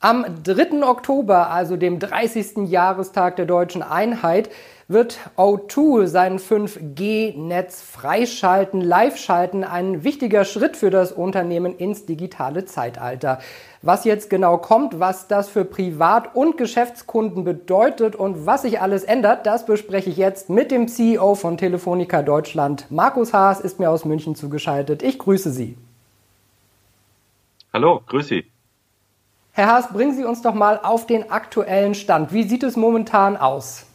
Am 3. Oktober, also dem 30. Jahrestag der deutschen Einheit, wird O2 sein 5G-Netz freischalten, live schalten, ein wichtiger Schritt für das Unternehmen ins digitale Zeitalter. Was jetzt genau kommt, was das für Privat- und Geschäftskunden bedeutet und was sich alles ändert, das bespreche ich jetzt mit dem CEO von Telefonica Deutschland. Markus Haas ist mir aus München zugeschaltet. Ich grüße Sie. Hallo, grüße Sie. Herr Haas, bringen Sie uns doch mal auf den aktuellen Stand. Wie sieht es momentan aus?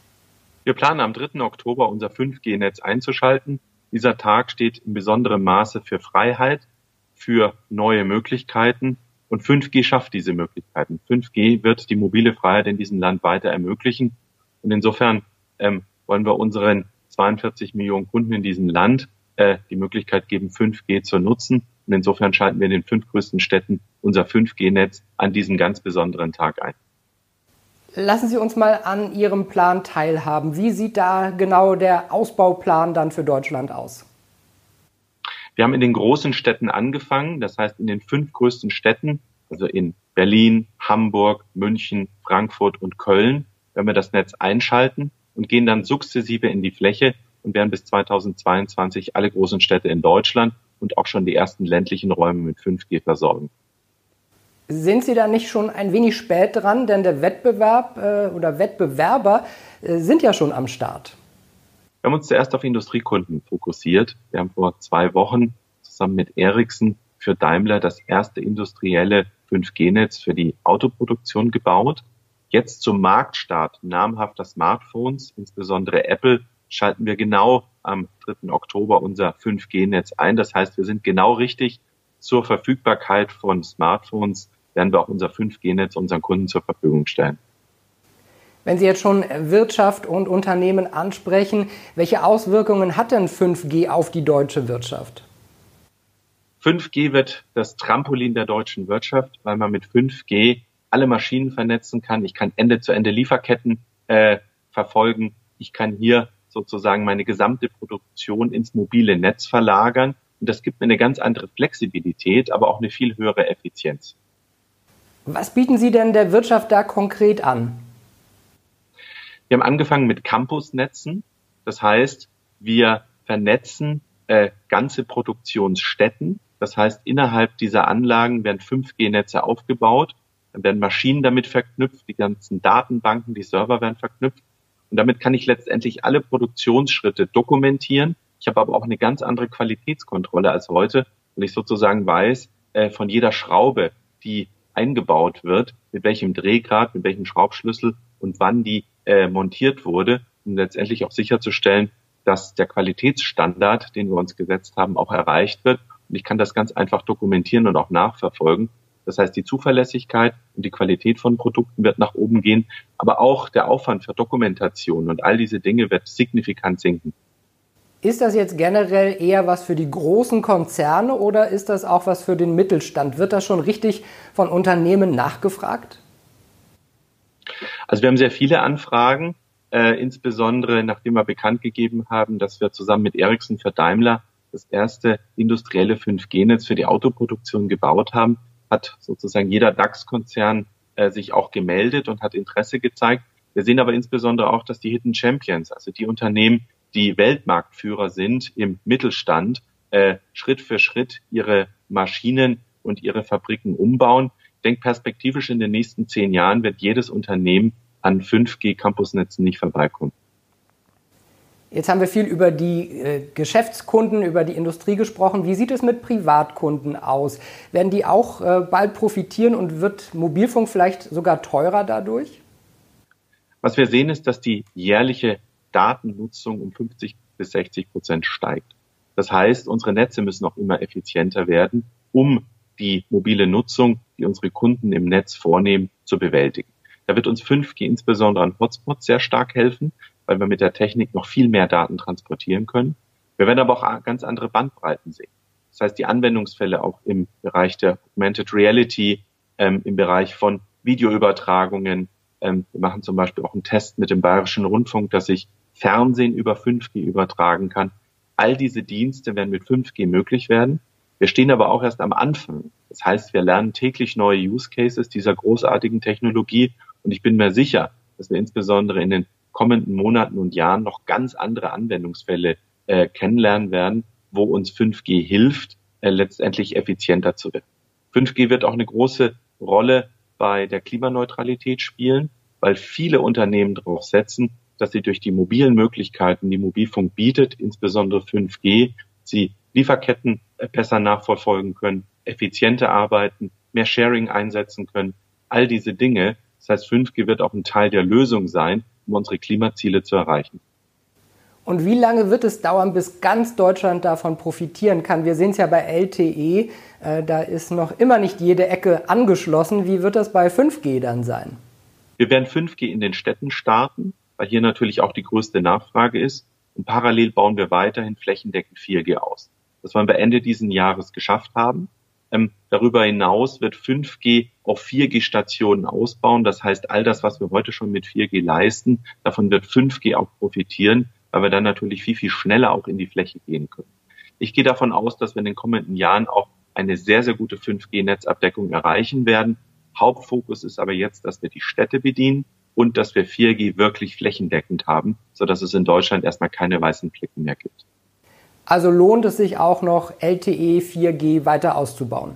Wir planen am 3. Oktober unser 5G-Netz einzuschalten. Dieser Tag steht in besonderem Maße für Freiheit, für neue Möglichkeiten und 5G schafft diese Möglichkeiten. 5G wird die mobile Freiheit in diesem Land weiter ermöglichen und insofern ähm, wollen wir unseren 42 Millionen Kunden in diesem Land äh, die Möglichkeit geben, 5G zu nutzen und insofern schalten wir in den fünf größten Städten unser 5G-Netz an diesem ganz besonderen Tag ein. Lassen Sie uns mal an Ihrem Plan teilhaben. Wie sieht da genau der Ausbauplan dann für Deutschland aus? Wir haben in den großen Städten angefangen, das heißt in den fünf größten Städten, also in Berlin, Hamburg, München, Frankfurt und Köln, wenn wir das Netz einschalten und gehen dann sukzessive in die Fläche und werden bis 2022 alle großen Städte in Deutschland und auch schon die ersten ländlichen Räume mit 5G versorgen. Sind Sie da nicht schon ein wenig spät dran, denn der Wettbewerb äh, oder Wettbewerber äh, sind ja schon am Start? Wir haben uns zuerst auf Industriekunden fokussiert. Wir haben vor zwei Wochen zusammen mit Ericsson für Daimler das erste industrielle 5G-Netz für die Autoproduktion gebaut. Jetzt zum Marktstart namhafter Smartphones, insbesondere Apple, schalten wir genau am 3. Oktober unser 5G-Netz ein. Das heißt, wir sind genau richtig zur Verfügbarkeit von Smartphones, werden wir auch unser 5G-Netz unseren Kunden zur Verfügung stellen. Wenn Sie jetzt schon Wirtschaft und Unternehmen ansprechen, welche Auswirkungen hat denn 5G auf die deutsche Wirtschaft? 5G wird das Trampolin der deutschen Wirtschaft, weil man mit 5G alle Maschinen vernetzen kann. Ich kann Ende-zu-Ende Lieferketten äh, verfolgen. Ich kann hier sozusagen meine gesamte Produktion ins mobile Netz verlagern. Und das gibt mir eine ganz andere Flexibilität, aber auch eine viel höhere Effizienz. Was bieten Sie denn der Wirtschaft da konkret an? Wir haben angefangen mit Campusnetzen. Das heißt, wir vernetzen äh, ganze Produktionsstätten. Das heißt, innerhalb dieser Anlagen werden 5G-Netze aufgebaut. Dann werden Maschinen damit verknüpft, die ganzen Datenbanken, die Server werden verknüpft. Und damit kann ich letztendlich alle Produktionsschritte dokumentieren. Ich habe aber auch eine ganz andere Qualitätskontrolle als heute, weil ich sozusagen weiß, äh, von jeder Schraube, die eingebaut wird, mit welchem Drehgrad, mit welchem Schraubschlüssel und wann die äh, montiert wurde, um letztendlich auch sicherzustellen, dass der Qualitätsstandard, den wir uns gesetzt haben, auch erreicht wird. Und ich kann das ganz einfach dokumentieren und auch nachverfolgen. Das heißt, die Zuverlässigkeit und die Qualität von Produkten wird nach oben gehen, aber auch der Aufwand für Dokumentation und all diese Dinge wird signifikant sinken. Ist das jetzt generell eher was für die großen Konzerne oder ist das auch was für den Mittelstand? Wird das schon richtig von Unternehmen nachgefragt? Also wir haben sehr viele Anfragen, äh, insbesondere nachdem wir bekannt gegeben haben, dass wir zusammen mit Ericsson für Daimler das erste industrielle 5G-Netz für die Autoproduktion gebaut haben hat sozusagen jeder DAX-Konzern äh, sich auch gemeldet und hat Interesse gezeigt. Wir sehen aber insbesondere auch, dass die Hidden Champions, also die Unternehmen, die Weltmarktführer sind im Mittelstand, äh, Schritt für Schritt ihre Maschinen und ihre Fabriken umbauen. Ich denke, perspektivisch in den nächsten zehn Jahren wird jedes Unternehmen an 5G-Campusnetzen nicht vorbeikommen. Jetzt haben wir viel über die äh, Geschäftskunden, über die Industrie gesprochen. Wie sieht es mit Privatkunden aus? Werden die auch äh, bald profitieren und wird Mobilfunk vielleicht sogar teurer dadurch? Was wir sehen ist, dass die jährliche Datennutzung um 50 bis 60 Prozent steigt. Das heißt, unsere Netze müssen auch immer effizienter werden, um die mobile Nutzung, die unsere Kunden im Netz vornehmen, zu bewältigen. Da wird uns 5G insbesondere an Hotspots sehr stark helfen weil wir mit der Technik noch viel mehr Daten transportieren können. Wir werden aber auch ganz andere Bandbreiten sehen. Das heißt, die Anwendungsfälle auch im Bereich der Augmented Reality, ähm, im Bereich von Videoübertragungen. Ähm, wir machen zum Beispiel auch einen Test mit dem Bayerischen Rundfunk, dass ich Fernsehen über 5G übertragen kann. All diese Dienste werden mit 5G möglich werden. Wir stehen aber auch erst am Anfang. Das heißt, wir lernen täglich neue Use Cases dieser großartigen Technologie und ich bin mir sicher, dass wir insbesondere in den kommenden Monaten und Jahren noch ganz andere Anwendungsfälle äh, kennenlernen werden, wo uns 5G hilft, äh, letztendlich effizienter zu werden. 5G wird auch eine große Rolle bei der Klimaneutralität spielen, weil viele Unternehmen darauf setzen, dass sie durch die mobilen Möglichkeiten, die Mobilfunk bietet, insbesondere 5G, sie Lieferketten äh, besser nachverfolgen können, effizienter arbeiten, mehr Sharing einsetzen können. All diese Dinge. Das heißt, 5G wird auch ein Teil der Lösung sein, um unsere Klimaziele zu erreichen. Und wie lange wird es dauern, bis ganz Deutschland davon profitieren kann? Wir sehen es ja bei LTE, äh, da ist noch immer nicht jede Ecke angeschlossen. Wie wird das bei 5G dann sein? Wir werden 5G in den Städten starten, weil hier natürlich auch die größte Nachfrage ist. Und parallel bauen wir weiterhin flächendeckend 4G aus. Das wollen wir Ende diesen Jahres geschafft haben. Ähm, darüber hinaus wird 5G auf 4G-Stationen ausbauen. Das heißt, all das, was wir heute schon mit 4G leisten, davon wird 5G auch profitieren weil wir dann natürlich viel, viel schneller auch in die Fläche gehen können. Ich gehe davon aus, dass wir in den kommenden Jahren auch eine sehr, sehr gute 5G-Netzabdeckung erreichen werden. Hauptfokus ist aber jetzt, dass wir die Städte bedienen und dass wir 4G wirklich flächendeckend haben, sodass es in Deutschland erstmal keine weißen Flecken mehr gibt. Also lohnt es sich auch noch, LTE 4G weiter auszubauen?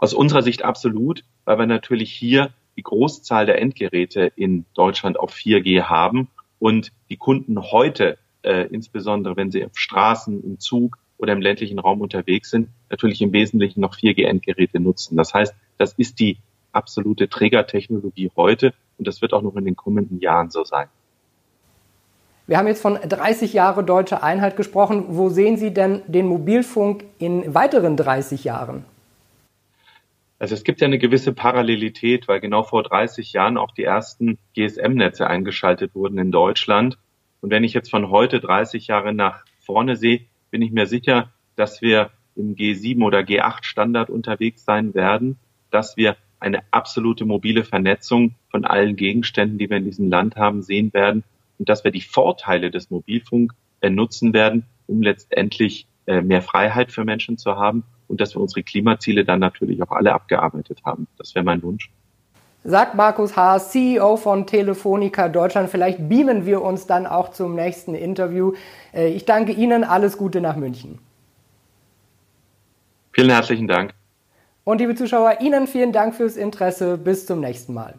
Aus unserer Sicht absolut, weil wir natürlich hier die Großzahl der Endgeräte in Deutschland auf 4G haben und die Kunden heute, äh, insbesondere wenn sie auf Straßen, im Zug oder im ländlichen Raum unterwegs sind, natürlich im Wesentlichen noch 4G-Endgeräte nutzen. Das heißt, das ist die absolute Trägertechnologie heute und das wird auch noch in den kommenden Jahren so sein. Wir haben jetzt von 30 Jahre deutsche Einheit gesprochen. Wo sehen Sie denn den Mobilfunk in weiteren 30 Jahren? Also es gibt ja eine gewisse Parallelität, weil genau vor 30 Jahren auch die ersten GSM-Netze eingeschaltet wurden in Deutschland. Und wenn ich jetzt von heute 30 Jahre nach vorne sehe, bin ich mir sicher, dass wir im G7 oder G8 Standard unterwegs sein werden, dass wir eine absolute mobile Vernetzung von allen Gegenständen, die wir in diesem Land haben, sehen werden und dass wir die Vorteile des Mobilfunk äh, nutzen werden, um letztendlich äh, mehr Freiheit für Menschen zu haben und dass wir unsere Klimaziele dann natürlich auch alle abgearbeitet haben. Das wäre mein Wunsch. Sagt Markus Haas, CEO von Telefonica Deutschland. Vielleicht beamen wir uns dann auch zum nächsten Interview. Äh, ich danke Ihnen. Alles Gute nach München. Vielen herzlichen Dank. Und liebe Zuschauer, Ihnen vielen Dank fürs Interesse. Bis zum nächsten Mal.